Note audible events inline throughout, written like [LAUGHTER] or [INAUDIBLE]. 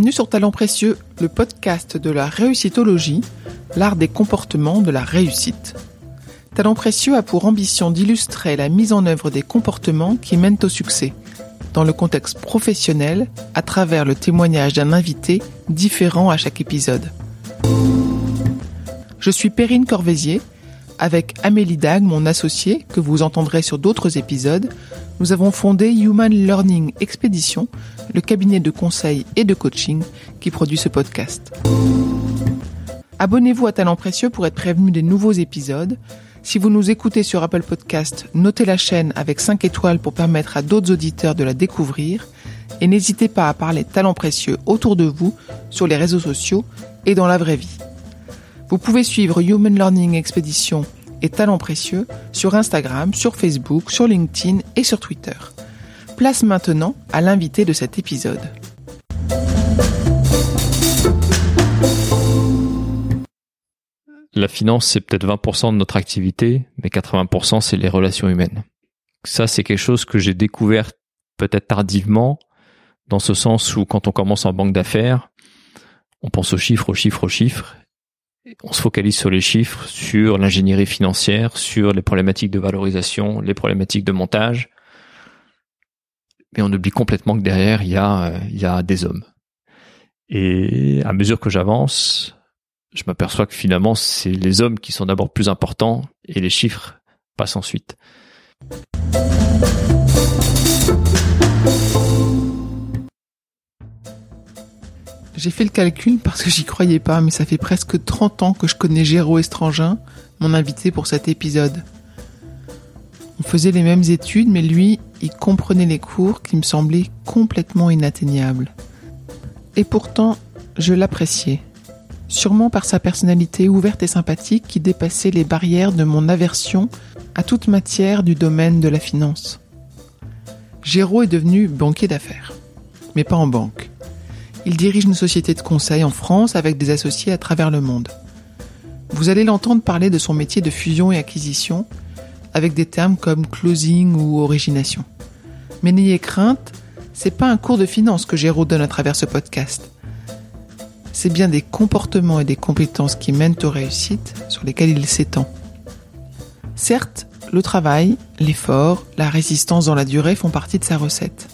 Bienvenue sur Talent Précieux, le podcast de la réussitologie, l'art des comportements de la réussite. Talent Précieux a pour ambition d'illustrer la mise en œuvre des comportements qui mènent au succès, dans le contexte professionnel, à travers le témoignage d'un invité différent à chaque épisode. Je suis Perrine Corvézier, avec Amélie Dag, mon associée, que vous entendrez sur d'autres épisodes, nous avons fondé Human Learning Expedition, le cabinet de conseil et de coaching qui produit ce podcast. Abonnez-vous à Talent Précieux pour être prévenu des nouveaux épisodes. Si vous nous écoutez sur Apple Podcast, notez la chaîne avec 5 étoiles pour permettre à d'autres auditeurs de la découvrir. Et n'hésitez pas à parler Talent Précieux autour de vous, sur les réseaux sociaux et dans la vraie vie. Vous pouvez suivre Human Learning Expedition et Talents Précieux sur Instagram, sur Facebook, sur LinkedIn et sur Twitter. Place maintenant à l'invité de cet épisode. La finance, c'est peut-être 20% de notre activité, mais 80% c'est les relations humaines. Ça, c'est quelque chose que j'ai découvert peut-être tardivement, dans ce sens où quand on commence en banque d'affaires, on pense aux chiffres, aux chiffres, aux chiffres, on se focalise sur les chiffres, sur l'ingénierie financière, sur les problématiques de valorisation, les problématiques de montage. Mais on oublie complètement que derrière, il y a, euh, des hommes. Et à mesure que j'avance, je m'aperçois que finalement, c'est les hommes qui sont d'abord plus importants et les chiffres passent ensuite. J'ai fait le calcul parce que j'y croyais pas, mais ça fait presque 30 ans que je connais Géraud Estrangin, mon invité pour cet épisode. On faisait les mêmes études, mais lui, il comprenait les cours qui me semblaient complètement inatteignables. Et pourtant, je l'appréciais. Sûrement par sa personnalité ouverte et sympathique qui dépassait les barrières de mon aversion à toute matière du domaine de la finance. Géraud est devenu banquier d'affaires, mais pas en banque. Il dirige une société de conseil en France avec des associés à travers le monde. Vous allez l'entendre parler de son métier de fusion et acquisition avec des termes comme closing ou origination. Mais n'ayez crainte, c'est pas un cours de finance que Géraud donne à travers ce podcast. C'est bien des comportements et des compétences qui mènent aux réussites sur lesquelles il s'étend. Certes, le travail, l'effort, la résistance dans la durée font partie de sa recette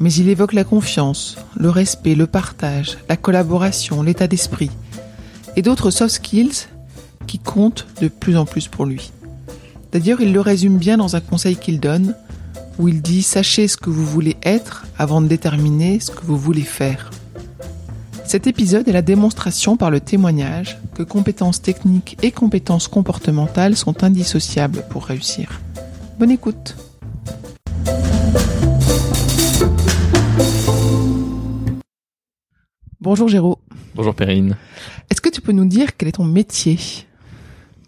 mais il évoque la confiance, le respect, le partage, la collaboration, l'état d'esprit et d'autres soft skills qui comptent de plus en plus pour lui. D'ailleurs, il le résume bien dans un conseil qu'il donne où il dit Sachez ce que vous voulez être avant de déterminer ce que vous voulez faire. Cet épisode est la démonstration par le témoignage que compétences techniques et compétences comportementales sont indissociables pour réussir. Bonne écoute Bonjour Géraud. Bonjour Perrine. Est-ce que tu peux nous dire quel est ton métier?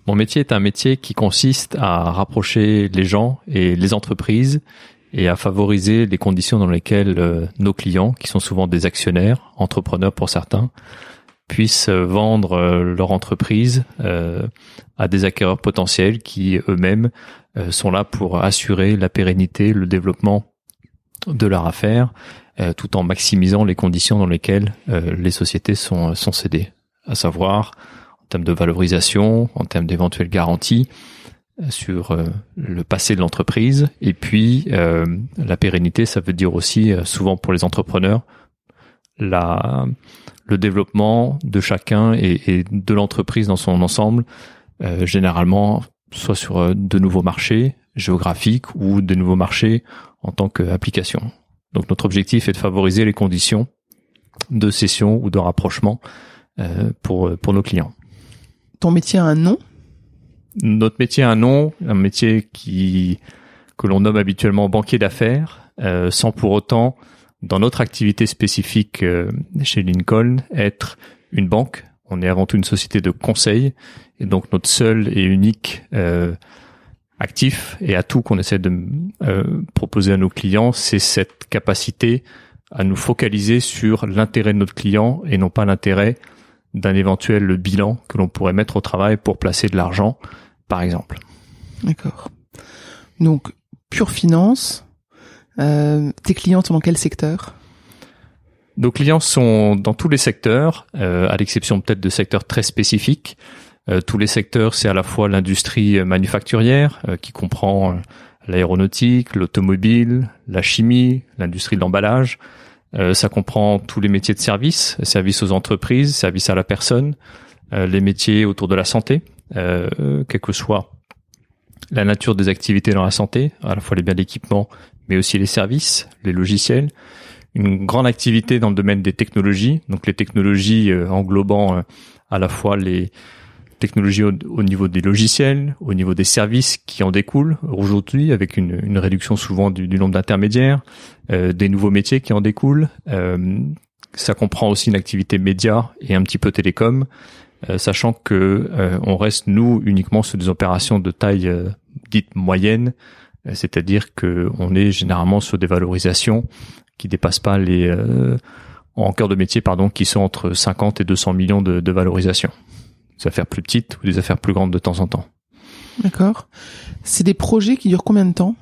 Mon métier est un métier qui consiste à rapprocher les gens et les entreprises et à favoriser les conditions dans lesquelles euh, nos clients, qui sont souvent des actionnaires, entrepreneurs pour certains, puissent euh, vendre euh, leur entreprise à des acquéreurs potentiels qui eux-mêmes sont là pour assurer la pérennité, le développement de leur affaire euh, tout en maximisant les conditions dans lesquelles euh, les sociétés sont, sont cédées, à savoir en termes de valorisation, en termes d'éventuelles garanties euh, sur le passé de l'entreprise, et puis la pérennité, ça veut dire aussi souvent pour les entrepreneurs la, le développement de chacun et, et de l'entreprise dans son ensemble, généralement soit sur de nouveaux marchés géographiques ou de nouveaux marchés en tant qu'application. Donc notre objectif est de favoriser les conditions de cession ou de rapprochement euh, pour pour nos clients. Ton métier a un nom? Notre métier a un nom, un métier qui que l'on nomme habituellement banquier d'affaires, euh, sans pour autant, dans notre activité spécifique euh, chez Lincoln, être une banque. On est avant tout une société de conseil, et donc notre seul et unique actif et atout qu'on essaie de euh, proposer à nos clients, c'est cette capacité à nous focaliser sur l'intérêt de notre client et non pas l'intérêt d'un éventuel bilan que l'on pourrait mettre au travail pour placer de l'argent, par exemple. D'accord. Donc, pure finance. Euh, tes clients sont dans quel secteur? Nos clients sont dans tous les secteurs, euh, à l'exception peut-être de secteurs très spécifiques. Euh, tous les secteurs, c'est à la fois l'industrie manufacturière, euh, qui comprend l'aéronautique, l'automobile, la chimie, l'industrie de l'emballage. ça comprend tous les métiers de service, service aux entreprises, service à la personne, les métiers autour de la santé, quelle que soit la nature des activités dans la santé, à la fois les biens d'équipement, mais aussi les services, les logiciels, une grande activité dans le domaine des technologies, donc les technologies euh, englobant euh, à la fois les technologies au, niveau des logiciels, au niveau des services qui en découlent aujourd'hui, avec une, une réduction souvent du, du nombre d'intermédiaires, euh, des nouveaux métiers qui en découlent. ça comprend aussi une activité média et un petit peu télécom, sachant que on reste nous uniquement sur des opérations de taille dite moyenne, c'est-à-dire que on est généralement sur des valorisations qui dépassent pas les euh, en cœur de métier pardon qui sont entre 50 et 200 millions de, de valorisation. Des affaires plus petites ou des affaires plus grandes de temps en temps. D'accord. C'est des projets qui durent combien de temps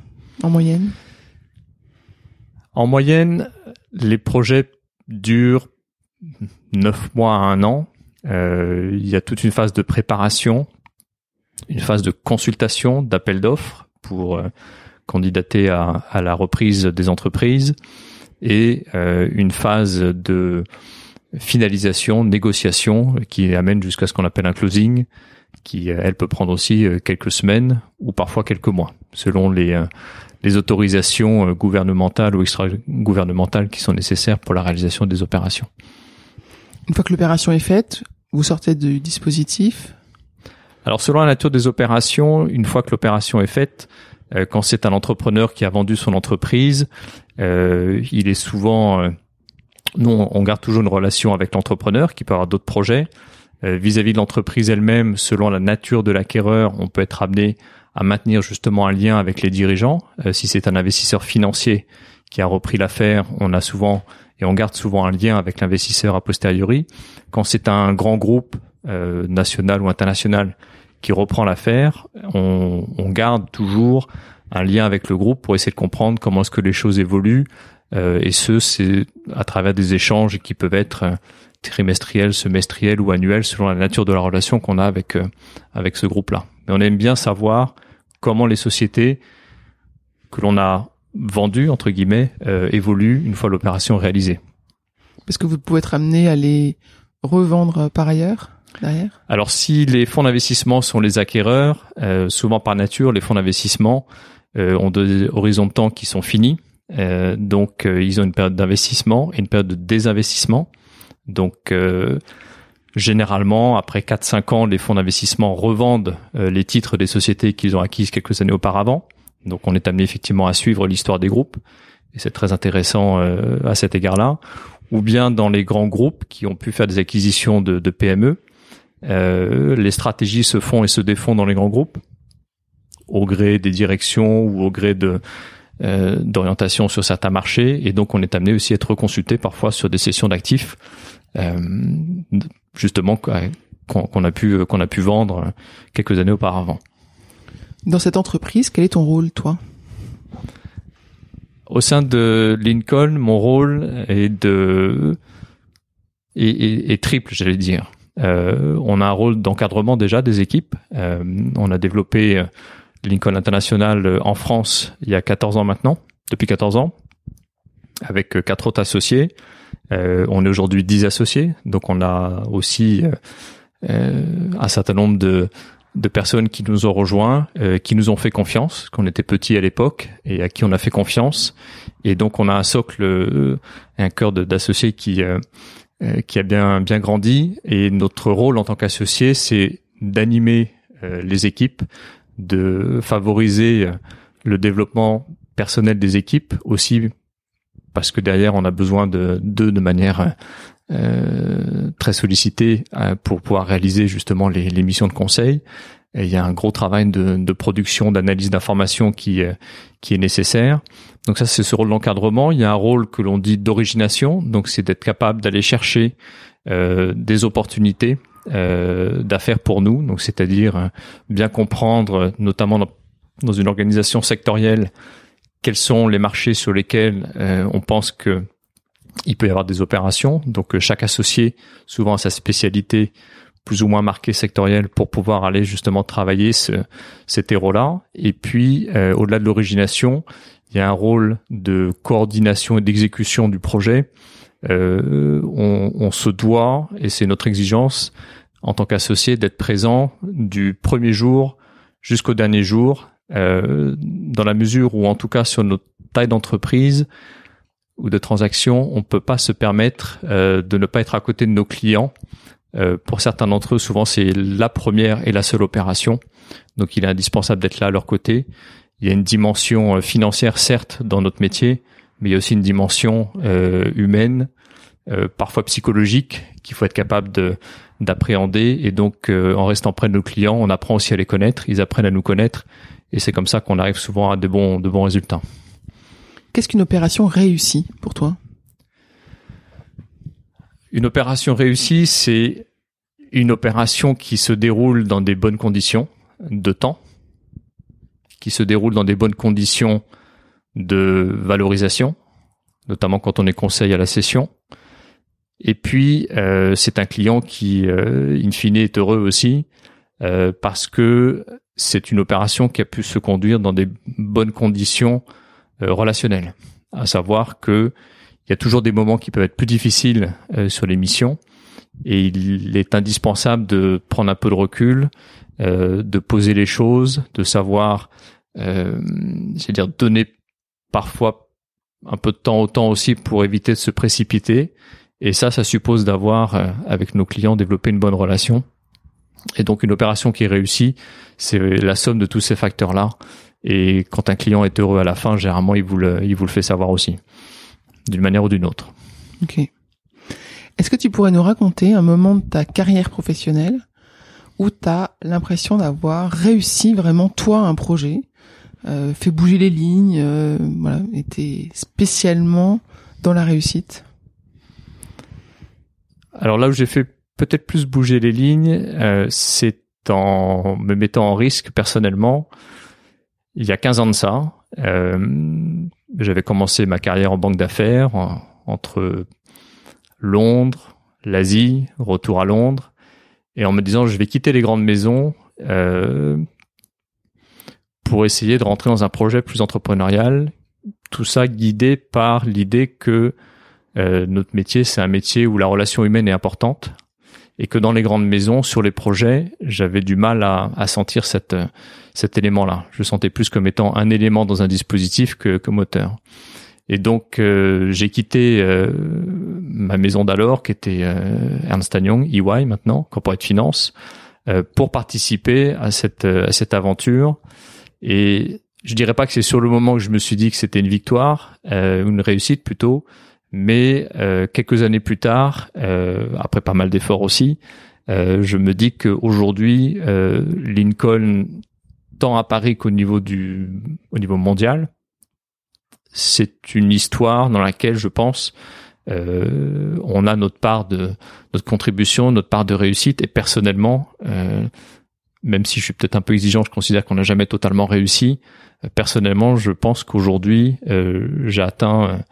en moyenne? En moyenne, les projets durent 9 mois à un an. Euh, il y a toute une phase de préparation, une phase de consultation, d'appel d'offres pour euh, candidater à, à, la reprise des entreprises et euh, une phase de finalisation, négociation qui amène jusqu'à ce qu'on appelle un closing, qui euh, elle peut prendre aussi euh, quelques semaines ou parfois quelques mois, selon les les autorisations gouvernementales ou extra-gouvernementales qui sont nécessaires pour la réalisation des opérations. Une fois que l'opération est faite, vous sortez du dispositif? Alors selon la nature des opérations, une fois que l'opération est faite, quand c'est un entrepreneur qui a vendu son entreprise, euh, il est souvent, euh, nous, on garde toujours une relation avec l'entrepreneur qui peut avoir d'autres projets. Euh, vis-à-vis de l'entreprise elle-même, selon la nature de l'acquéreur, on peut être amené à maintenir justement un lien avec les dirigeants. si c'est un investisseur financier qui a repris l'affaire, on a souvent et on garde souvent un lien avec l'investisseur a posteriori. Quand c'est un grand groupe national ou international qui reprend l'affaire, on, on, garde toujours un lien avec le groupe pour essayer de comprendre comment est-ce que les choses évoluent. Euh, et ce, c'est à travers des échanges qui peuvent être euh, trimestriels, semestriels ou annuels selon la nature de la relation qu'on a avec euh, avec ce groupe-là. Mais on aime bien savoir comment les sociétés que l'on a vendues entre guillemets évoluent une fois l'opération réalisée. Parce que vous pouvez être amené à les revendre par ailleurs derrière? Alors si les fonds d'investissement sont les acquéreurs, souvent par nature, les fonds d'investissement euh, ont des horizons de temps qui sont finis. Euh, donc euh, ils ont une période d'investissement et une période de désinvestissement. Donc généralement, après 4-5 ans, les fonds d'investissement revendent les titres des sociétés qu'ils ont acquises quelques années auparavant. Donc on est amené effectivement à suivre l'histoire des groupes. Et c'est très intéressant à cet égard-là. Ou bien dans les grands groupes qui ont pu faire des acquisitions de, de PME, les stratégies se font et se défont dans les grands groupes au gré des directions ou au gré de euh, d'orientation sur certains marchés et donc on est amené aussi à être consulté parfois sur des sessions d'actifs euh, justement qu'on a pu qu'on a pu vendre quelques années auparavant. Dans cette entreprise, quel est ton rôle toi? Au sein de Lincoln, mon rôle est de est, triple, j'allais dire. Euh, on a un rôle d'encadrement déjà des équipes. Euh, on a développé Lincoln International euh, en France il y a 14 ans maintenant, depuis 14 ans, avec euh, quatre autres associés. Euh, on est aujourd'hui 10 associés, donc on a aussi un certain nombre de, de personnes qui nous ont rejoints, qui nous ont fait confiance, qu'on était petits à l'époque et à qui on a fait confiance. Et donc on a un socle, un cœur d'associés qui qui a bien bien grandi. Et notre rôle en tant qu'associé, c'est d'animer les équipes, de favoriser le développement personnel des équipes aussi parce que derrière on a besoin de d'eux de manière euh, très sollicitée euh, pour pouvoir réaliser justement les, les, missions de conseil. Et il y a un gros travail de, de production, d'analyse d'informations qui euh, qui est nécessaire. Donc ça c'est ce rôle d'encadrement. Il y a un rôle que l'on dit d'origination. Donc c'est d'être capable d'aller chercher euh, des opportunités euh, d'affaires pour nous, donc c'est-à-dire euh, bien comprendre, notamment dans, une organisation sectorielle, quels sont les marchés sur lesquels euh, on pense que Il peut y avoir des opérations, donc chaque associé, souvent a sa spécialité plus ou moins marquée sectorielle pour pouvoir aller justement travailler ce, ces terreaux-là. Et puis, au-delà de l'origination, il y a un rôle de coordination et d'exécution du projet. Euh, on, on, se doit, et c'est notre exigence en tant qu'associé, d'être présent du premier jour jusqu'au dernier jour, euh, dans la mesure où, en tout cas, sur notre taille d'entreprise ou de transaction, on peut pas se permettre euh, de ne pas être à côté de nos clients. Euh, pour certains d'entre eux, souvent c'est la première et la seule opération, donc il est indispensable d'être là à leur côté il y a une dimension euh, financière certes dans notre métier, mais il y a aussi une dimension euh, humaine, euh, parfois psychologique, qu'il faut être capable de d'appréhender. Et donc, en restant près de nos clients, on apprend aussi à les connaître, ils apprennent à nous connaître, et c'est comme ça qu'on arrive souvent à de bons de bons résultats. Qu'est-ce qu'une opération réussie pour toi? Une opération réussie, c'est une opération qui se déroule dans des bonnes conditions de temps qui se déroule dans des bonnes conditions de valorisation, notamment quand on est conseil à la session. Et puis, euh, c'est un client qui, euh, in fine, est heureux aussi euh, parce que c'est une opération qui a pu se conduire dans des bonnes conditions relationnelles. À savoir que il y a toujours des moments qui peuvent être plus difficiles sur les missions et il est indispensable de prendre un peu de recul, de poser les choses, de savoir c'est-à-dire donner parfois un peu de temps au aussi pour éviter de se précipiter. Et ça, ça suppose d'avoir, euh, avec nos clients, développé une bonne relation. Et donc, une opération qui réussit, c'est la somme de tous ces facteurs-là. Et quand un client est heureux à la fin, généralement, il vous le, il vous le fait savoir aussi, d'une manière ou d'une autre. Ok. Est-ce que tu pourrais nous raconter un moment de ta carrière professionnelle où tu as l'impression d'avoir réussi vraiment toi un projet fait bouger les lignes, euh, était spécialement dans la réussite Alors là où j'ai fait peut-être plus bouger les lignes, euh, c'est en me mettant en risque personnellement. Il y a 15 ans de ça, j'avais commencé ma carrière en banque d'affaires entre Londres, l'Asie, retour à Londres, et en me disant je vais quitter les grandes maisons euh, pour essayer de rentrer dans un projet plus entrepreneurial. Tout ça guidé par l'idée que euh, notre métier, c'est un métier où la relation humaine est importante et que dans les grandes maisons, sur les projets, j'avais du mal à, à sentir cette, cet élément-là. Je sentais plus comme étant un élément dans un dispositif que, que moteur. Et donc euh, j'ai quitté euh, ma maison d'alors, qui était euh, Ernst Young, EY maintenant, Corporate Finance, pour participer à cette à cette aventure et je dirais pas que c'est sur le moment que je me suis dit que c'était une victoire, euh, une réussite plutôt, mais euh, quelques années plus tard, euh, après pas mal d'efforts aussi, euh, je me dis qu'aujourd'hui, euh, Lincoln, tant à Paris qu'au niveau du, au niveau mondial, c'est une histoire dans laquelle je pense euh, on a notre part de notre contribution, notre part de réussite et personnellement, même si je suis peut-être un peu exigeant, je considère qu'on n'a jamais totalement réussi. Euh, personnellement, je pense qu'aujourd'hui, euh, j'ai atteint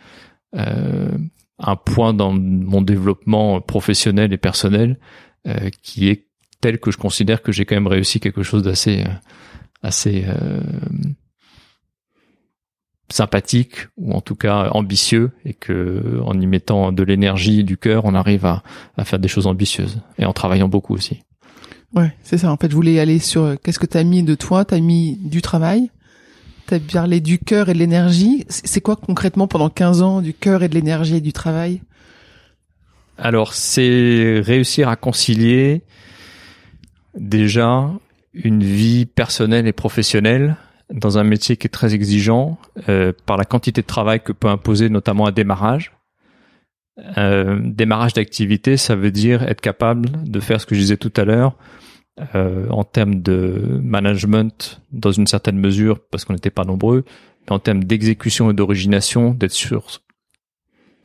euh, un point dans mon développement professionnel et personnel qui est tel que je considère que j'ai quand même réussi quelque chose d'assez assez sympathique ou en tout cas ambitieux et que en y mettant de l'énergie du cœur on arrive à, à faire des choses ambitieuses et en travaillant beaucoup aussi. Ouais, c'est ça. En fait, je voulais aller sur euh, qu'est-ce que tu as mis de toi, tu as mis du travail, tu as parlé du cœur et de l'énergie? C'est quoi concrètement pendant 15 ans du cœur et de l'énergie et du travail? Alors, c'est réussir à concilier déjà une vie personnelle et professionnelle dans un métier qui est très exigeant euh, par la quantité de travail que peut imposer notamment un démarrage. Euh, démarrage d'activité, ça veut dire être capable de faire ce que je disais tout à l'heure, euh, en termes de management dans une certaine mesure parce qu'on n'était pas nombreux, mais en termes d'exécution et d'origination, d'être sur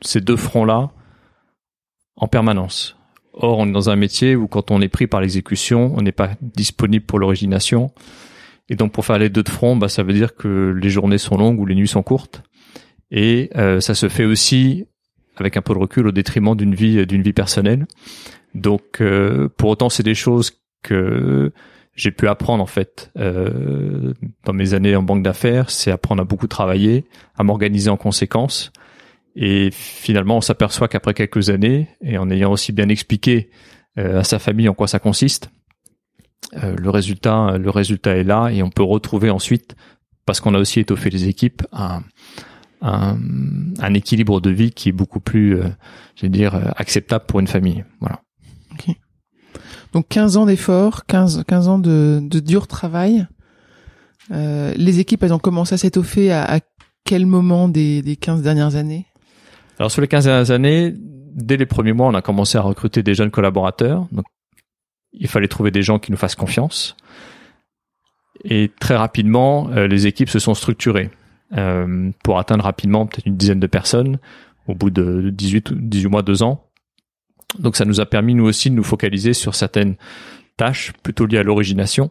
ces deux fronts-là en permanence. Or, on est dans un métier où quand on est pris par l'exécution, on n'est pas disponible pour l'origination. Et donc, pour faire les deux de front, bah, ça veut dire que les journées sont longues ou les nuits sont courtes. Et euh, ça se fait aussi avec un peu de recul au détriment d'une vie d'une vie personnelle. Donc pour autant c'est des choses que j'ai pu apprendre en fait euh, dans mes années en banque d'affaires, c'est apprendre à beaucoup travailler, à m'organiser en conséquence. Et finalement, on s'aperçoit qu'après quelques années, et en ayant aussi bien expliqué euh, à sa famille en quoi ça consiste, euh, le résultat, le résultat est là, et on peut retrouver ensuite, parce qu'on a aussi étoffé les équipes, un, un, un équilibre de vie qui est beaucoup plus, euh, je vais dire, acceptable pour une famille. Voilà. Donc 15 ans d'efforts, 15, 15 ans de, de dur travail. Euh, les équipes, elles ont commencé à s'étoffer à, à, quel moment des, des 15 dernières années? Alors sur les 15 dernières années, dès les premiers mois, on a commencé à recruter des jeunes collaborateurs. Donc il fallait trouver des gens qui nous fassent confiance. Et très rapidement, euh, les équipes se sont structurées euh, pour atteindre rapidement peut-être une dizaine de personnes au bout de 18, 18 mois, 2 ans. Donc ça nous a permis nous aussi de nous focaliser sur certaines tâches plutôt liées à l'origination,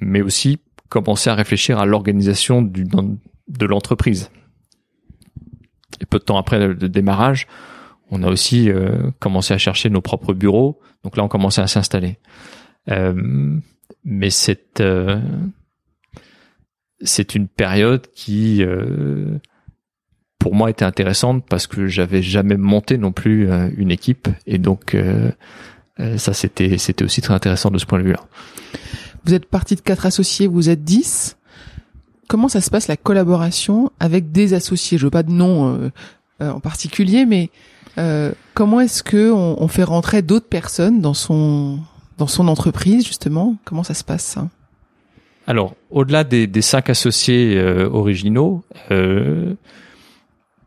mais aussi commencer à réfléchir à l'organisation de l'entreprise. Et peu de temps après le démarrage, on a aussi euh, commencé à chercher nos propres bureaux. Donc là, on commençait à s'installer. Euh, mais c'est euh, c'est une période qui euh, pour moi était intéressante parce que j'avais jamais monté non plus euh, une équipe et donc euh, euh, ça c'était c'était aussi très intéressant de ce point de vue-là. Vous êtes parti de quatre associés, vous êtes dix. Comment ça se passe la collaboration avec des associés? Je veux pas de nom en particulier, mais comment est-ce que on, on fait rentrer d'autres personnes dans son dans son entreprise justement? Comment ça se passe ça alors, au-delà des, cinq associés originaux, euh,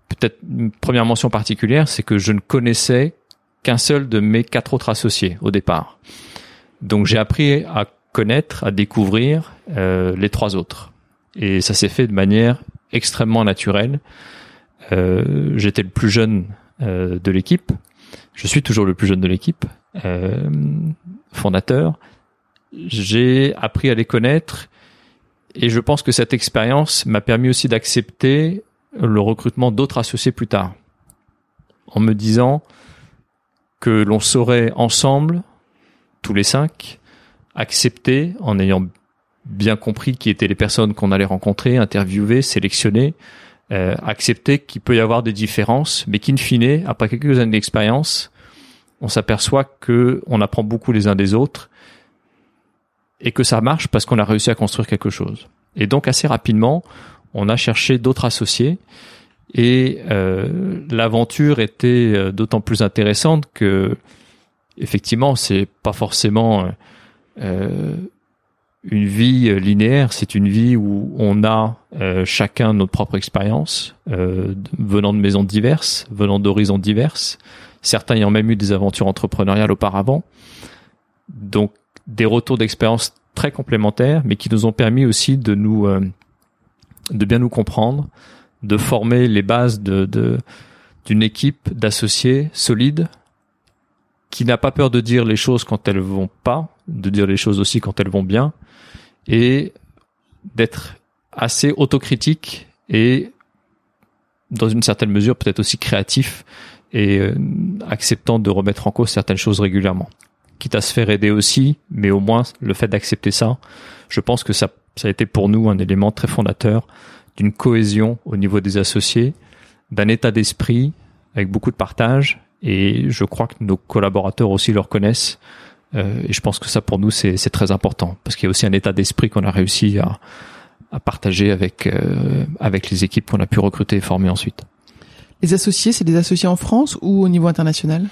peut-être une première mention particulière, c'est que je ne connaissais qu'un seul de mes quatre autres associés au départ. Donc j'ai appris à connaître, à découvrir euh, les trois autres. Et ça s'est fait de manière extrêmement naturelle. Euh, J'étais le plus jeune euh, de l'équipe. Je suis toujours le plus jeune de l'équipe, euh, fondateur. J'ai appris à les connaître et je pense que cette expérience m'a permis aussi d'accepter le recrutement d'autres associés plus tard, en me disant que l'on saurait ensemble, tous les cinq, accepter, en ayant bien compris qui étaient les personnes qu'on allait rencontrer, interviewer, sélectionner, euh, accepter qu'il peut y avoir des différences, mais qu'in fine, après quelques années d'expérience, on s'aperçoit que on apprend beaucoup les uns des autres et que ça marche parce qu'on a réussi à construire quelque chose. Et donc assez rapidement, on a cherché d'autres associés et euh, l'aventure était euh, d'autant plus intéressante que effectivement c'est pas forcément euh, une vie linéaire, c'est une vie où on a chacun notre propre expérience, venant de maisons diverses, venant d'horizons diverses, certains ayant même eu des aventures entrepreneuriales auparavant. Donc des retours d'expérience très complémentaires, mais qui nous ont permis aussi de nous de bien nous comprendre, de former les bases de, d'une équipe d'associés solides qui n'a pas peur de dire les choses quand elles vont pas, de dire les choses aussi quand elles vont bien, et d'être assez autocritique et dans une certaine mesure peut-être aussi créatif et euh, acceptant de remettre en cause certaines choses régulièrement. Quitte à se faire aider aussi, mais au moins le fait d'accepter ça, je pense que ça ça a été pour nous un élément très fondateur d'une cohésion au niveau des associés, d'un état d'esprit avec beaucoup de partage. Et je crois que nos collaborateurs aussi le reconnaissent. Euh, et je pense que ça pour nous c'est très important parce qu'il y a aussi un état d'esprit qu'on a réussi à, à partager avec euh, avec les équipes qu'on a pu recruter et former ensuite. Les associés, c'est des associés en France ou au niveau international?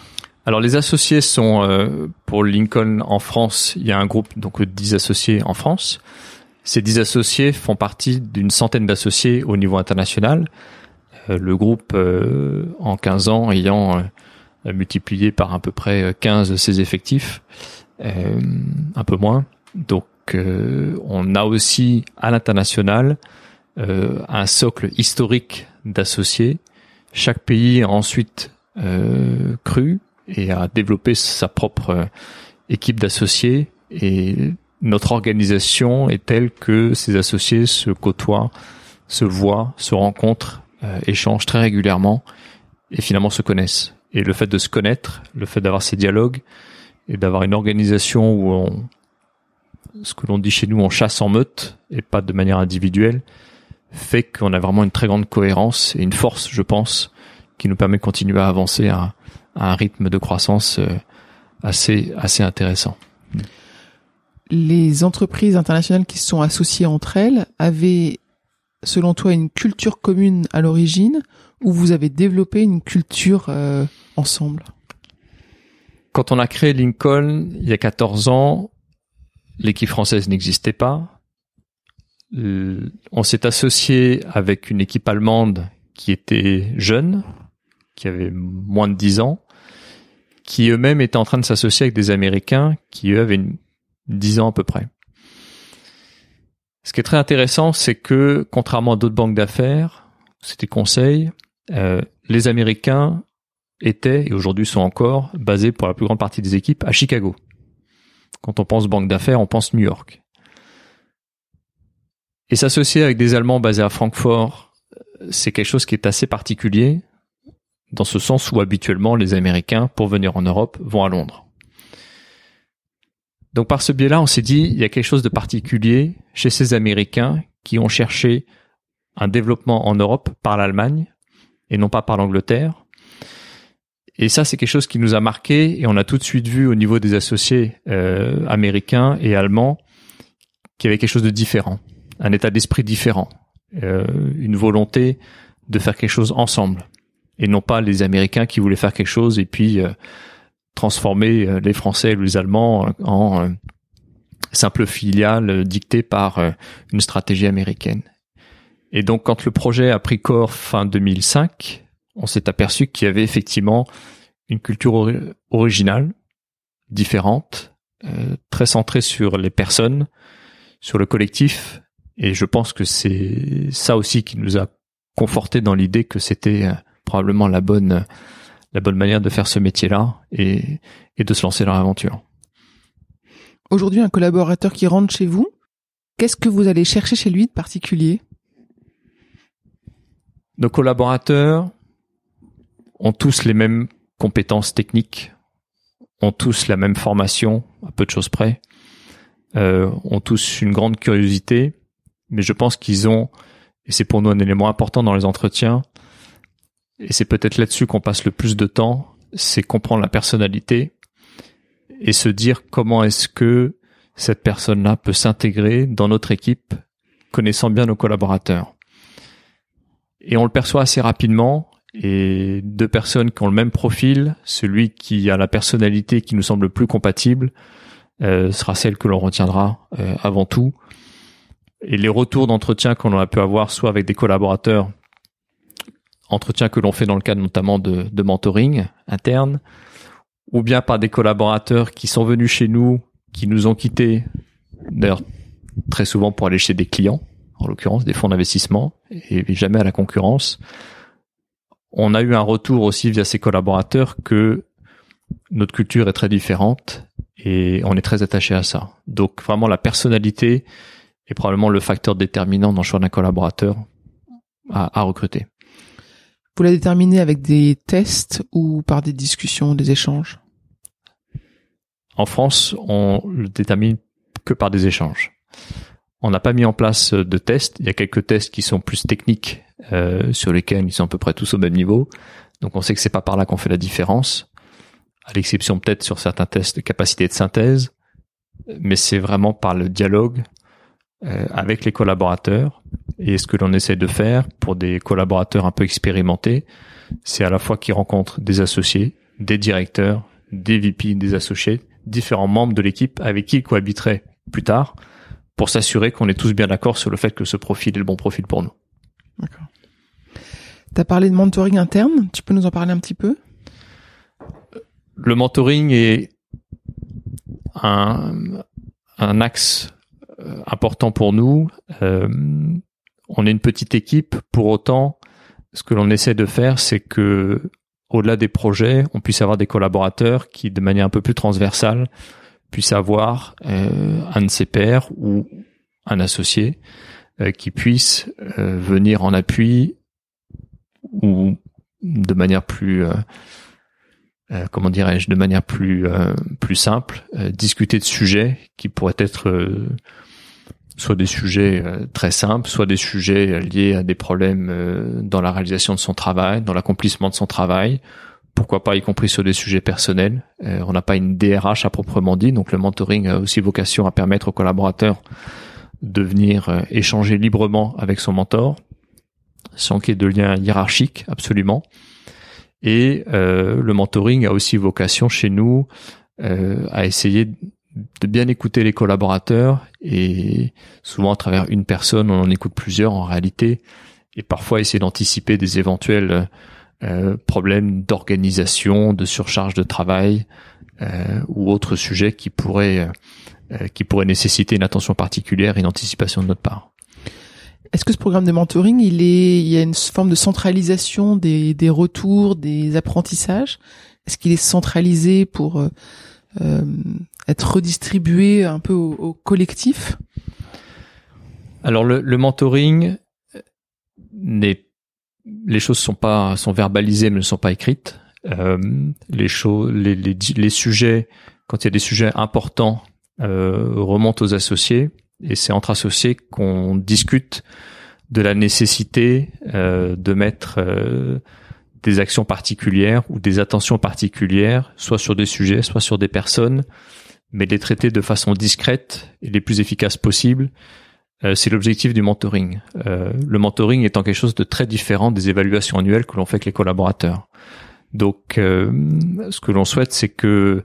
Alors les associés sont euh, pour Lincoln en France, il y a un groupe donc 10 associés en France. Ces dix associés font partie d'une centaine d'associés au niveau international. Euh, le groupe, euh, en 15 ans, ayant euh, multiplié par à peu près 15 ses effectifs, un peu moins. Donc, on a aussi à l'international un socle historique d'associés. Chaque pays a ensuite cru et a développé sa propre équipe d'associés et notre organisation est telle que ces associés se côtoient, se voient, se rencontrent, euh, échangent très régulièrement et finalement se connaissent. Et le fait de se connaître, le fait d'avoir ces dialogues et d'avoir une organisation où on, ce que l'on dit chez nous, on chasse en meute et pas de manière individuelle, fait qu'on a vraiment une très grande cohérence et une force, je pense, qui nous permet de continuer à avancer à, un rythme de croissance euh, assez assez intéressant. Les entreprises internationales qui se sont associées entre elles avaient, selon toi, une culture commune à l'origine ou vous avez développé une culture euh, ensemble? Quand on a créé Lincoln il y a 14 ans, l'équipe française n'existait pas. On s'est associé avec une équipe allemande qui était jeune, qui avait moins de 10 ans, qui eux-mêmes étaient en train de s'associer avec des Américains qui eux avaient 10 ans à peu près. Ce qui est très intéressant, c'est que contrairement à d'autres banques d'affaires, c'était conseil, euh, les Américains étaient et aujourd'hui sont encore basés pour la plus grande partie des équipes à Chicago. Quand on pense banque d'affaires, on pense New York. Et s'associer avec des Allemands basés à Francfort, c'est quelque chose qui est assez particulier, dans ce sens où habituellement les Américains, pour venir en Europe, vont à Londres. Donc par ce biais-là, on s'est dit, il y a quelque chose de particulier chez ces Américains qui ont cherché un développement en Europe par l'Allemagne et non pas par l'Angleterre, et ça, c'est quelque chose qui nous a marqué et on a tout de suite vu au niveau des associés euh, américains et allemands qu'il y avait quelque chose de différent, un état d'esprit différent, euh, une volonté de faire quelque chose ensemble et non pas les Américains qui voulaient faire quelque chose et puis euh, transformer euh, les Français ou les Allemands en euh, simple filiale dictée par une stratégie américaine. Et donc, quand le projet a pris corps fin 2005, on s'est aperçu qu'il y avait effectivement une culture originale, différente, euh, très centrée sur les personnes, sur le collectif. Et je pense que c'est ça aussi qui nous a conforté dans l'idée que c'était euh, probablement la bonne, la bonne manière de faire ce métier-là et, et de se lancer dans l'aventure. Aujourd'hui, un collaborateur qui rentre chez vous, qu'est-ce que vous allez chercher chez lui de particulier? Nos collaborateurs, ont tous les mêmes compétences techniques, ont tous la même formation, à peu de choses près, euh, ont tous une grande curiosité, mais je pense qu'ils ont, et c'est pour nous un élément important dans les entretiens, et c'est peut-être là-dessus qu'on passe le plus de temps, c'est comprendre la personnalité et se dire comment est-ce que cette personne-là peut s'intégrer dans notre équipe, connaissant bien nos collaborateurs. Et on le perçoit assez rapidement et deux personnes qui ont le même profil, celui qui a la personnalité qui nous semble plus compatible, euh, sera celle que l'on retiendra euh, avant tout. Et les retours d'entretien qu'on a pu avoir, soit avec des collaborateurs, entretiens que l'on fait dans le cadre notamment de, de mentoring interne, ou bien par des collaborateurs qui sont venus chez nous, qui nous ont quittés, d'ailleurs très souvent pour aller chez des clients, en l'occurrence des fonds d'investissement, et jamais à la concurrence on a eu un retour aussi via ses collaborateurs que notre culture est très différente et on est très attaché à ça. Donc vraiment la personnalité est probablement le facteur déterminant dans le choix d'un collaborateur à, recruter. Vous la déterminez avec des tests ou par des discussions, des échanges? En France, on le détermine que par des échanges. On n'a pas mis en place de tests. Il y a quelques tests qui sont plus techniques euh, sur lesquels ils sont à peu près tous au même niveau. Donc on sait que c'est pas par là qu'on fait la différence, à l'exception peut-être sur certains tests de capacité de synthèse, mais c'est vraiment par le dialogue euh, avec les collaborateurs. Et ce que l'on essaie de faire pour des collaborateurs un peu expérimentés, c'est à la fois qu'ils rencontrent des associés, des directeurs, des VP, des associés, différents membres de l'équipe avec qui ils cohabiteraient plus tard, pour s'assurer qu'on est tous bien d'accord sur le fait que ce profil est le bon profil pour nous. D'accord. Tu as parlé de mentoring interne, tu peux nous en parler un petit peu? Le mentoring est un, un axe euh, important pour nous. Euh, on est une petite équipe, pour autant, ce que l'on essaie de faire, c'est que au-delà des projets, on puisse avoir des collaborateurs qui, de manière un peu plus transversale, puissent avoir euh, un de ses pairs ou un associé qui puisse venir en appui ou de manière plus comment dirais-je de manière plus plus simple discuter de sujets qui pourraient être soit des sujets très simples, soit des sujets liés à des problèmes dans la réalisation de son travail, dans l'accomplissement de son travail, pourquoi pas y compris sur des sujets personnels. Euh, on n'a pas une DRH à proprement dit, donc le mentoring a aussi vocation à permettre aux collaborateurs de venir euh, échanger librement avec son mentor, sans qu'il y ait de lien hiérarchique, absolument. Et euh, le mentoring a aussi vocation chez nous à essayer de bien écouter les collaborateurs et souvent à travers une personne, on en écoute plusieurs en réalité, et parfois essayer d'anticiper des éventuels euh, problèmes d'organisation, de surcharge de travail euh, ou autres sujets qui pourraient euh, qui pourraient nécessiter une attention particulière et une anticipation de notre part. Est-ce que ce programme de mentoring, il est, il y a une forme de centralisation des, des retours, des apprentissages? Est-ce qu'il est centralisé pour euh, être redistribué un peu au, au collectif Alors le, le mentoring n'est les choses sont pas sont verbalisées mais ne sont pas écrites. Euh, les choses, les, les, les, sujets, quand il y a des sujets importants, euh, remontent aux associés et c'est entre associés qu'on discute de la nécessité euh, de mettre euh, des actions particulières ou des attentions particulières, soit sur des sujets, soit sur des personnes, mais les traiter de façon discrète et les plus efficaces possibles euh, c'est l'objectif du mentoring. Euh, le mentoring étant quelque chose de très différent des évaluations annuelles que l'on fait avec les collaborateurs. Donc, euh, ce que l'on souhaite, c'est que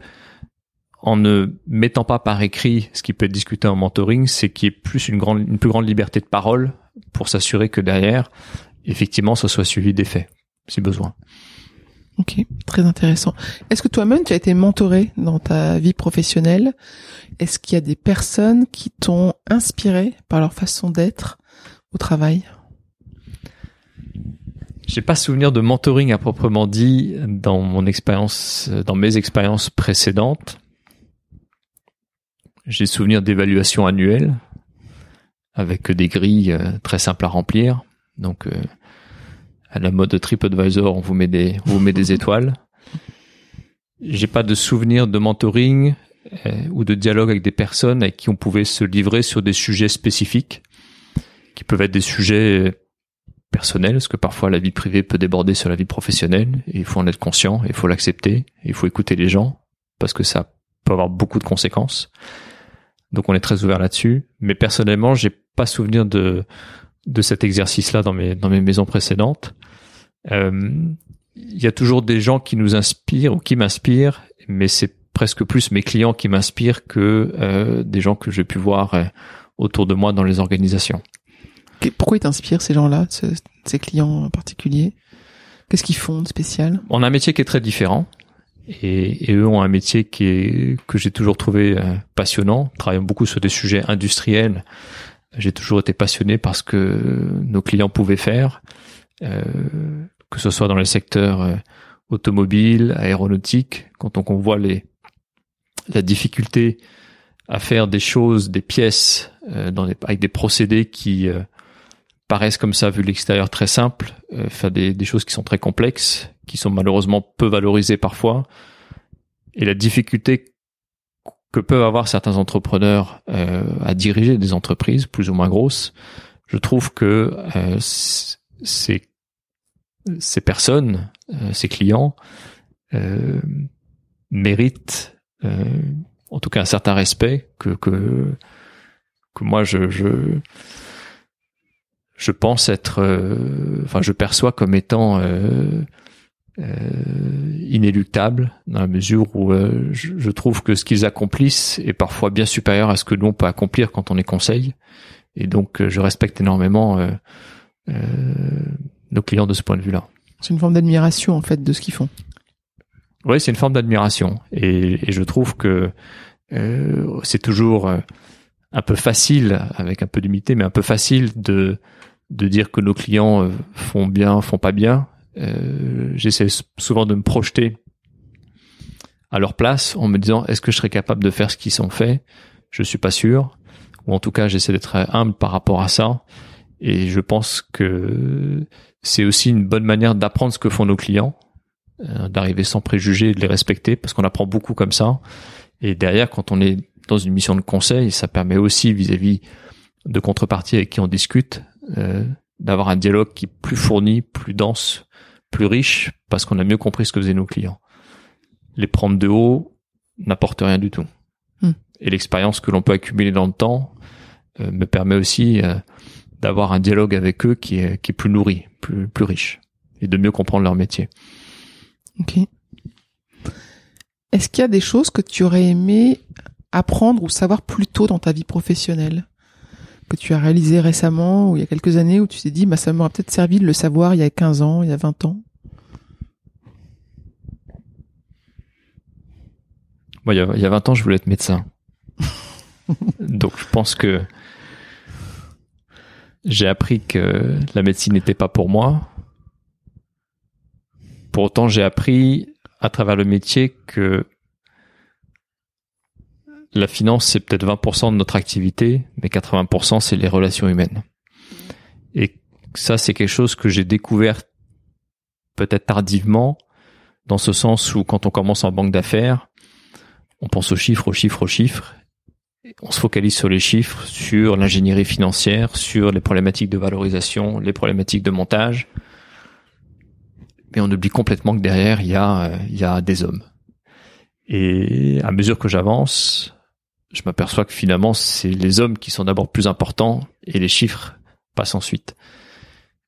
en ne mettant pas par écrit ce qui peut être discuté en mentoring, c'est qu'il y ait plus une grande, une plus grande liberté de parole pour s'assurer que derrière, effectivement, ce soit suivi des faits, si besoin. Ok, très intéressant. Est-ce que toi-même, tu as été mentoré dans ta vie professionnelle? Est-ce qu'il y a des personnes qui t'ont inspiré par leur façon d'être au travail? J'ai pas souvenir de mentoring à proprement dit dans mon expérience, dans mes expériences précédentes. J'ai souvenir d'évaluations annuelles avec des grilles euh, très simples à remplir. Donc, euh, la mode de TripAdvisor, on vous met des, on vous met des étoiles. J'ai pas de souvenir de mentoring euh, ou de dialogue avec des personnes avec qui on pouvait se livrer sur des sujets spécifiques, qui peuvent être des sujets personnels, parce que parfois la vie privée peut déborder sur la vie professionnelle, et il faut en être conscient, il faut l'accepter, il faut écouter les gens, parce que ça peut avoir beaucoup de conséquences. Donc on est très ouvert là-dessus. Mais personnellement, j'ai pas souvenir de de cet exercice-là dans mes dans mes maisons précédentes. Euh, il y a toujours des gens qui nous inspirent ou qui m'inspirent, mais c'est presque plus mes clients qui m'inspirent que euh, des gens que j'ai pu voir euh, autour de moi dans les organisations. Pourquoi ils t'inspirent ces gens-là, ces clients en particulier? Qu'est-ce qu'ils font de spécial? On a un métier qui est très différent. Et, et eux ont un métier qui est que j'ai toujours trouvé passionnant, travaillant beaucoup sur des sujets industriels j'ai toujours été passionné par ce que nos clients pouvaient faire, euh, que ce soit dans le secteur euh, automobile, aéronautique, quand on, voit les, la difficulté à faire des choses, des pièces euh, dans avec des procédés qui euh, paraissent comme ça vu l'extérieur très simples, euh, faire des, des, choses qui sont très complexes, qui sont malheureusement peu valorisées parfois, et la difficulté que peuvent avoir certains entrepreneurs euh, à diriger des entreprises plus ou moins grosses, je trouve que euh, ces, ces personnes, euh, ces clients, euh, méritent euh, en tout cas un certain respect que que, que moi je, je je pense être, enfin je perçois comme étant euh, inéluctable dans la mesure où euh, je, trouve que ce qu'ils accomplissent est parfois bien supérieur à ce que nous on peut accomplir quand on est conseil et donc euh, je respecte énormément nos clients de ce point de vue-là. C'est une forme d'admiration en fait de ce qu'ils font. Oui, c'est une forme d'admiration et, et, je trouve que c'est toujours un peu facile, avec un peu d'humilité, mais un peu facile de de dire que nos clients font bien, font pas bien, euh, j'essaie souvent de me projeter à leur place en me disant est-ce que je serais capable de faire ce qu'ils ont fait? Je suis pas sûr, ou en tout cas j'essaie d'être humble par rapport à ça. Et je pense que c'est aussi une bonne manière d'apprendre ce que font nos clients, euh, d'arriver sans préjugés et de les respecter, parce qu'on apprend beaucoup comme ça. Et derrière, quand on est dans une mission de conseil, ça permet aussi vis-à-vis de contreparties avec qui on discute, euh, d'avoir un dialogue qui est plus fourni, plus dense, plus riche, parce qu'on a mieux compris ce que faisaient nos clients. Les prendre de haut n'apporte rien du tout. Hmm. Et l'expérience que l'on peut accumuler dans le temps euh, me permet aussi euh, d'avoir un dialogue avec eux qui est, qui est plus nourri, plus, plus riche, et de mieux comprendre leur métier. Ok. Est-ce qu'il y a des choses que tu aurais aimé apprendre ou savoir plus tôt dans ta vie professionnelle? Que tu as réalisé récemment ou il y a quelques années où tu t'es dit bah ça m'aurait peut-être servi de le savoir il y a 15 ans, il y a 20 ans? Moi, il y a, il y a 20 ans, je voulais être médecin. [LAUGHS] Donc, je pense que j'ai appris que la médecine n'était pas pour moi. Pour autant, j'ai appris à travers le métier que la finance, c'est peut-être 20% de notre activité, mais 80% c'est les relations humaines. Et ça, c'est quelque chose que j'ai découvert peut-être tardivement, dans ce sens où quand on commence en banque d'affaires, on pense aux chiffres, aux chiffres, aux chiffres. On se focalise sur les chiffres, sur l'ingénierie financière, sur les problématiques de valorisation, les problématiques de montage. Mais on oublie complètement que derrière, il y a, euh, il y a des hommes. Et à mesure que j'avance, je m'aperçois que finalement, c'est les hommes qui sont d'abord plus importants et les chiffres passent ensuite.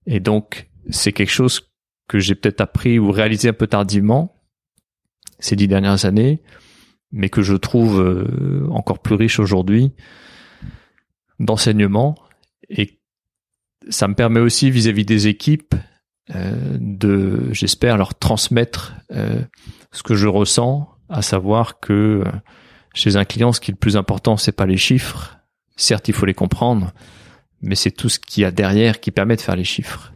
Et donc, c'est quelque chose que j'ai peut-être appris ou réalisé un peu tardivement ces dix dernières années, mais que je trouve euh, encore plus riche aujourd'hui d'enseignement. Et ça me permet aussi vis-à-vis des équipes euh, de, j'espère, leur transmettre euh, ce que je ressens, à savoir que chez un client, ce qui est le plus important, c'est pas les chiffres. Certes, il faut les comprendre, mais c'est tout ce qu'il y a derrière qui permet de faire les chiffres.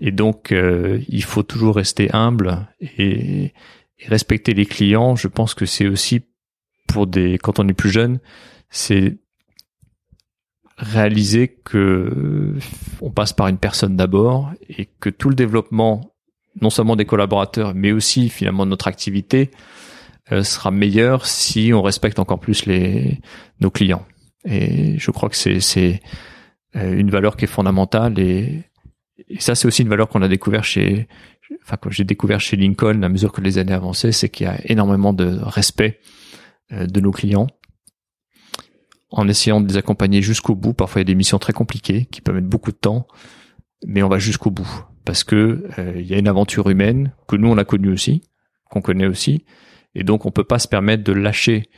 Et donc, euh, il faut toujours rester humble et, respecter les clients. Je pense que c'est aussi pour des, quand on est plus jeune, c'est réaliser que on passe par une personne d'abord et que tout le développement, non seulement des collaborateurs, mais aussi finalement de notre activité, sera meilleur si on respecte encore plus les nos clients. Et je crois que c'est euh, une valeur qui est fondamentale et, ça c'est aussi une valeur qu'on a découvert chez enfin que j'ai découvert chez Lincoln à mesure que les années avançaient, c'est qu'il y a énormément de respect euh, de nos clients en essayant de les accompagner jusqu'au bout. Parfois, il y a des missions très compliquées qui peuvent mettre beaucoup de temps, mais on va jusqu'au bout parce que euh, il y a une aventure humaine que nous on a connue aussi, qu'on connaît aussi, et donc, on peut pas se permettre de lâcher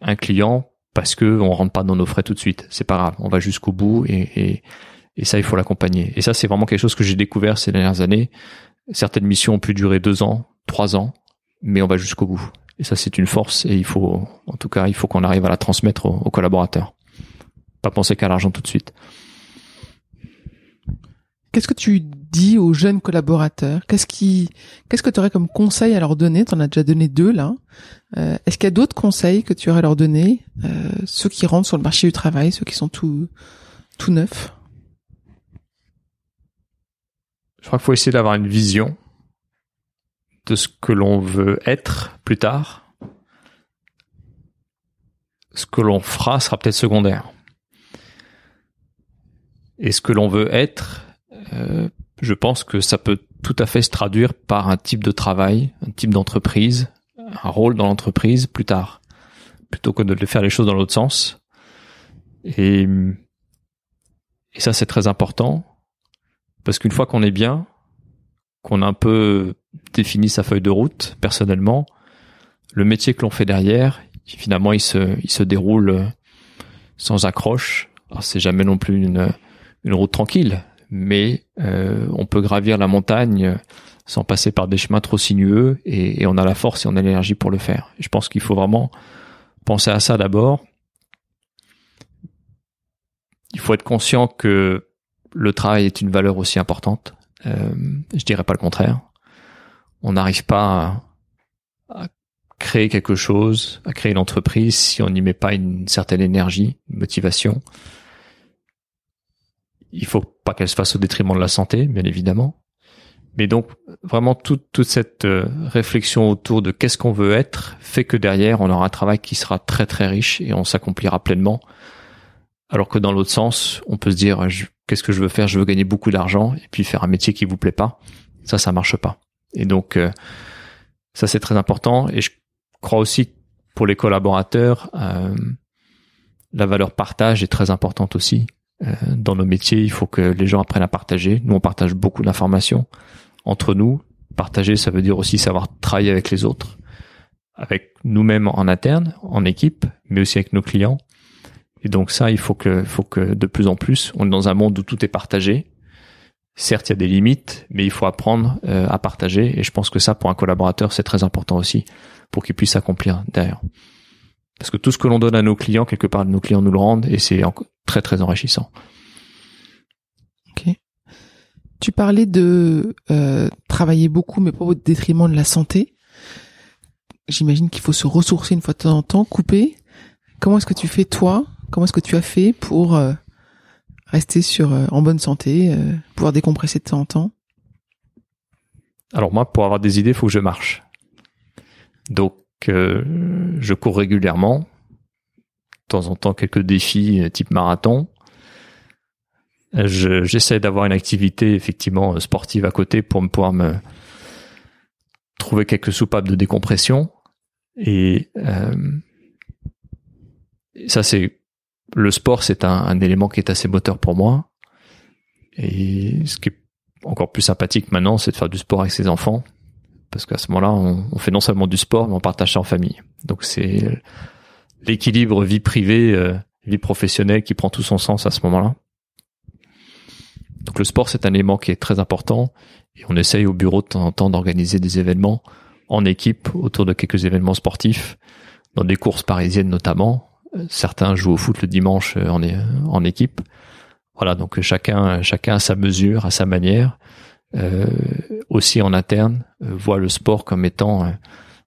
un client parce que on rentre pas dans nos frais tout de suite. C'est pas grave. On va jusqu'au bout et, et, et, ça, il faut l'accompagner. Et ça, c'est vraiment quelque chose que j'ai découvert ces dernières années. Certaines missions ont pu durer deux ans, trois ans, mais on va jusqu'au bout. Et ça, c'est une force et il faut, en tout cas, il faut qu'on arrive à la transmettre aux, aux collaborateurs. Pas penser qu'à l'argent tout de suite. Qu'est-ce que tu dis aux jeunes collaborateurs Qu'est-ce que tu aurais comme conseil à leur donner? Tu en as déjà donné deux là. Euh, est-ce qu'il y a d'autres conseils que tu aurais à leur donner euh, Ceux qui rentrent sur le marché du travail, ceux qui sont tout, tout neufs? Je crois qu'il faut essayer d'avoir une vision de ce que l'on veut être plus tard. Ce que l'on fera sera peut-être secondaire. Et ce que l'on veut être euh, je pense que ça peut tout à fait se traduire par un type de travail, un type d'entreprise, un rôle dans l'entreprise plus tard, plutôt que de faire les choses dans l'autre sens. Et, ça, c'est très important, parce qu'une fois qu'on est bien, qu'on a un peu défini sa feuille de route personnellement, le métier que l'on fait derrière, finalement, il se, déroule sans accroche. C'est jamais non plus une route tranquille mais euh, on peut gravir la montagne sans passer par des chemins trop sinueux et, on a la force et on a l'énergie pour le faire. je pense qu'il faut vraiment penser à ça d'abord. Il faut être conscient que le travail est une valeur aussi importante. Euh, je dirais pas le contraire. On n'arrive pas à, créer quelque chose, à créer une entreprise si on n'y met pas une certaine énergie, une motivation il faut pas qu'elle se fasse au détriment de la santé, bien évidemment. Mais donc vraiment toute toute cette euh, réflexion autour de qu'est-ce qu'on veut être fait que derrière on aura un travail qui sera très très riche et on s'accomplira pleinement. Alors que dans l'autre sens, on peut se dire qu'est-ce que je veux faire? Je veux gagner beaucoup d'argent et puis faire un métier qui vous plaît pas. Ça, ça marche pas. Et donc euh, ça c'est très important. Et je crois aussi pour les collaborateurs, euh, la valeur partage est très importante aussi. Euh, dans nos métiers, il faut que les gens apprennent à partager. Nous, on partage beaucoup d'informations entre nous. Partager, ça veut dire aussi savoir travailler avec les autres, avec nous-mêmes en interne, en équipe, mais aussi avec nos clients. Et donc ça, il faut que, faut que de plus en plus, on est dans un monde où tout est partagé. Certes, il y a des limites, mais il faut apprendre euh, à partager. Et je pense que ça, pour un collaborateur, c'est très important aussi, pour qu'il puisse s'accomplir derrière. Parce que tout ce que l'on donne à nos clients, quelque part, nos clients nous le rendent, et c'est très très enrichissant. Ok. Tu parlais de euh, travailler beaucoup, mais pas au détriment de la santé. J'imagine qu'il faut se ressourcer une fois de temps en temps, couper. Comment est-ce que tu fais toi? Comment est-ce que tu as fait pour euh, rester sur euh, en bonne santé, pouvoir décompresser de temps en temps? Alors moi, pour avoir des idées, il faut que je marche. Donc, je cours régulièrement. De temps en temps, quelques défis type marathon. J'essaie d'avoir une activité effectivement sportive à côté pour me pouvoir me trouver quelques soupapes de décompression. Et euh, ça, c'est le sport, c'est un, un, élément qui est assez moteur pour moi. Et ce qui est encore plus sympathique maintenant, c'est de faire du sport avec ses enfants, parce qu'à ce moment-là, on, fait non seulement du sport, mais on partage ça en famille. Donc c'est l'équilibre vie privée, euh, vie professionnelle qui prend tout son sens à ce moment-là. Donc le sport, c'est un élément qui est très important et on essaye au bureau de temps en temps d'organiser des événements en équipe autour de quelques événements sportifs, dans des courses parisiennes notamment. Certains jouent au foot le dimanche en, en équipe. Voilà, donc chacun, chacun à sa mesure, à sa manière, euh, aussi en interne, euh, voit le sport comme étant un,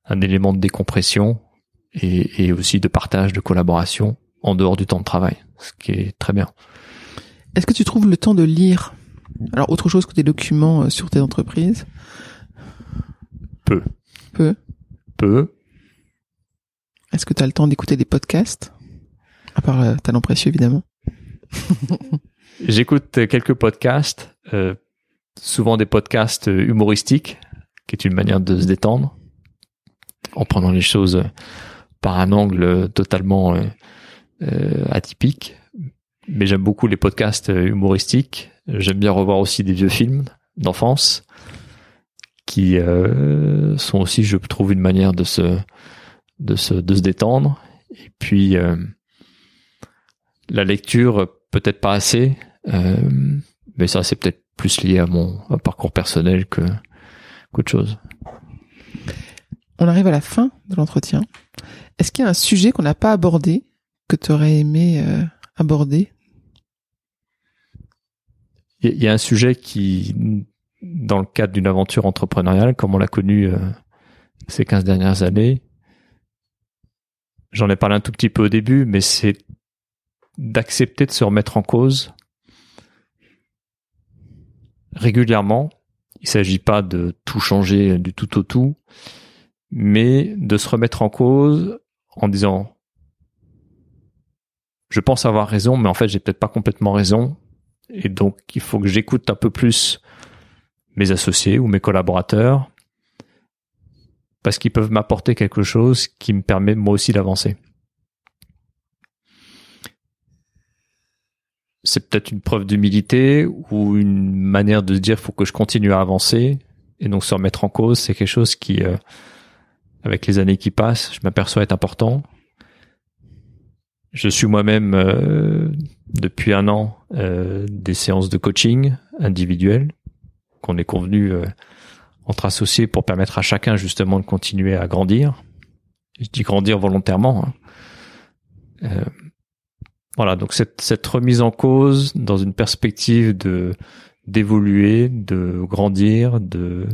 un élément de décompression et, et aussi de partage, de collaboration en dehors du temps de travail, ce qui est très bien. Est-ce que tu trouves le temps de lire Alors, autre chose que des documents euh, sur tes entreprises? Peu. Peu? Peu. Est-ce que tu as le temps d'écouter des podcasts? À part euh, Talent Précieux, évidemment. [LAUGHS] J'écoute quelques podcasts, euh, souvent des podcasts humoristiques, qui est une manière de se détendre, en prenant les choses par un angle totalement euh, euh, atypique mais j'aime beaucoup les podcasts euh, humoristiques. J'aime bien revoir aussi des vieux films d'enfance qui euh, sont aussi, je trouve, une manière de se de se de se détendre. Et puis euh, la lecture, peut-être pas assez, euh, mais ça c'est peut-être plus lié à mon parcours personnel que qu'autre chose. On arrive à la fin de l'entretien. Est-ce qu'il y a un sujet qu'on n'a pas abordé que tu aurais aimé euh, aborder? Il y, a un sujet qui, dans le cadre d'une aventure entrepreneuriale, comme on l'a connu euh, ces 15 dernières années, j'en ai parlé un tout petit peu au début, mais c'est d'accepter de se remettre en cause régulièrement. Il s'agit pas de tout changer du tout au tout, mais de se remettre en cause en disant je pense avoir raison, mais en fait j'ai peut-être pas complètement raison. Et donc, il faut que j'écoute un peu plus mes associés ou mes collaborateurs parce qu'ils peuvent m'apporter quelque chose qui me permet moi aussi d'avancer. C'est peut-être une preuve d'humilité ou une manière de se dire faut que je continue à avancer et donc se remettre en cause. C'est quelque chose qui, euh, avec les années qui passent, je m'aperçois être important. Je suis moi-même euh, depuis un an euh, des séances de coaching individuelles qu'on est convenu entre associés pour permettre à chacun justement de continuer à grandir. Je dis grandir volontairement. Hein. Euh, voilà, donc cette, remise en cause dans une perspective de d'évoluer, de grandir, de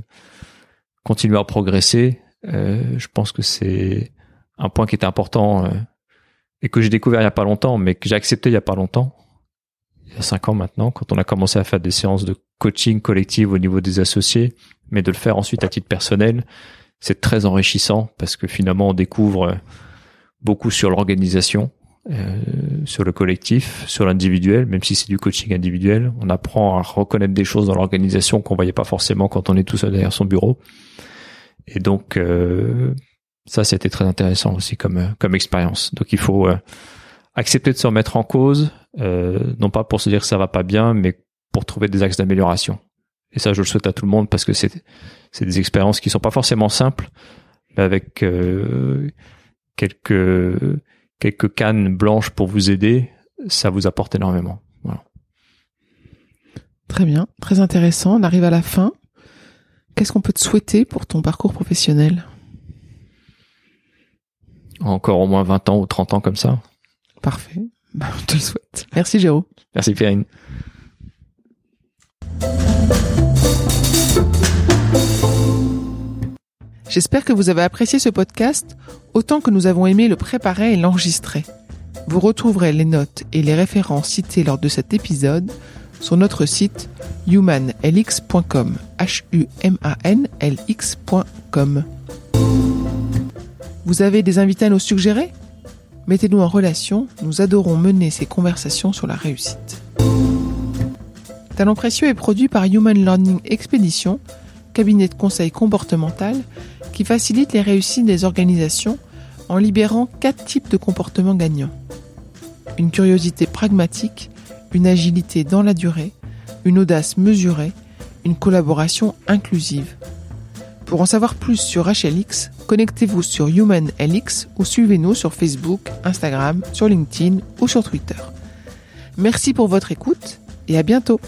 continuer à progresser, euh, je pense que c'est un point qui est important et que j'ai découvert il y a pas longtemps, mais que j'ai accepté il y a pas longtemps. il y a cinq ans maintenant, quand on a commencé à faire des séances de coaching collective au niveau des associés, mais de le faire ensuite à titre personnel, c'est très enrichissant parce que finalement on découvre beaucoup sur l'organisation, euh, sur le collectif, sur l'individuel, même si c'est du coaching individuel. On apprend à reconnaître des choses dans l'organisation qu'on voyait pas forcément quand on est tout seul derrière son bureau. Et donc euh, ça, c'était très intéressant aussi comme comme expérience. Donc il faut euh, accepter de se remettre en cause, euh, non pas pour se dire que ça va pas bien, mais pour trouver des axes d'amélioration. Et ça, je le souhaite à tout le monde parce que c'est c'est des expériences qui sont pas forcément simples, mais avec euh, quelques quelques cannes blanches pour vous aider, ça vous apporte énormément. Voilà. Très bien, très intéressant. On arrive à la fin. Qu'est-ce qu'on peut te souhaiter pour ton parcours professionnel? Encore au moins 20 ans ou 30 ans comme ça. Parfait. [LAUGHS] Bah, on te le souhaite. Merci Géraud. Merci Perrine. J'espère que vous avez apprécié ce podcast autant que nous avons aimé le préparer et l'enregistrer. Vous retrouverez les notes et les références citées lors de cet épisode sur notre site humanlx.com. Vous avez des invités à nous suggérer? Mettez-nous en relation, nous adorons mener ces conversations sur la réussite. Talent précieux est produit par Human Learning Expedition, cabinet de conseil comportemental qui facilite les réussites des organisations en libérant quatre types de comportements gagnants. Une curiosité pragmatique, une agilité dans la durée, une audace mesurée, une collaboration inclusive. Pour en savoir plus sur HLX, connectez-vous sur HumanLX ou suivez-nous sur Facebook, Instagram, sur LinkedIn ou sur Twitter. Merci pour votre écoute et à bientôt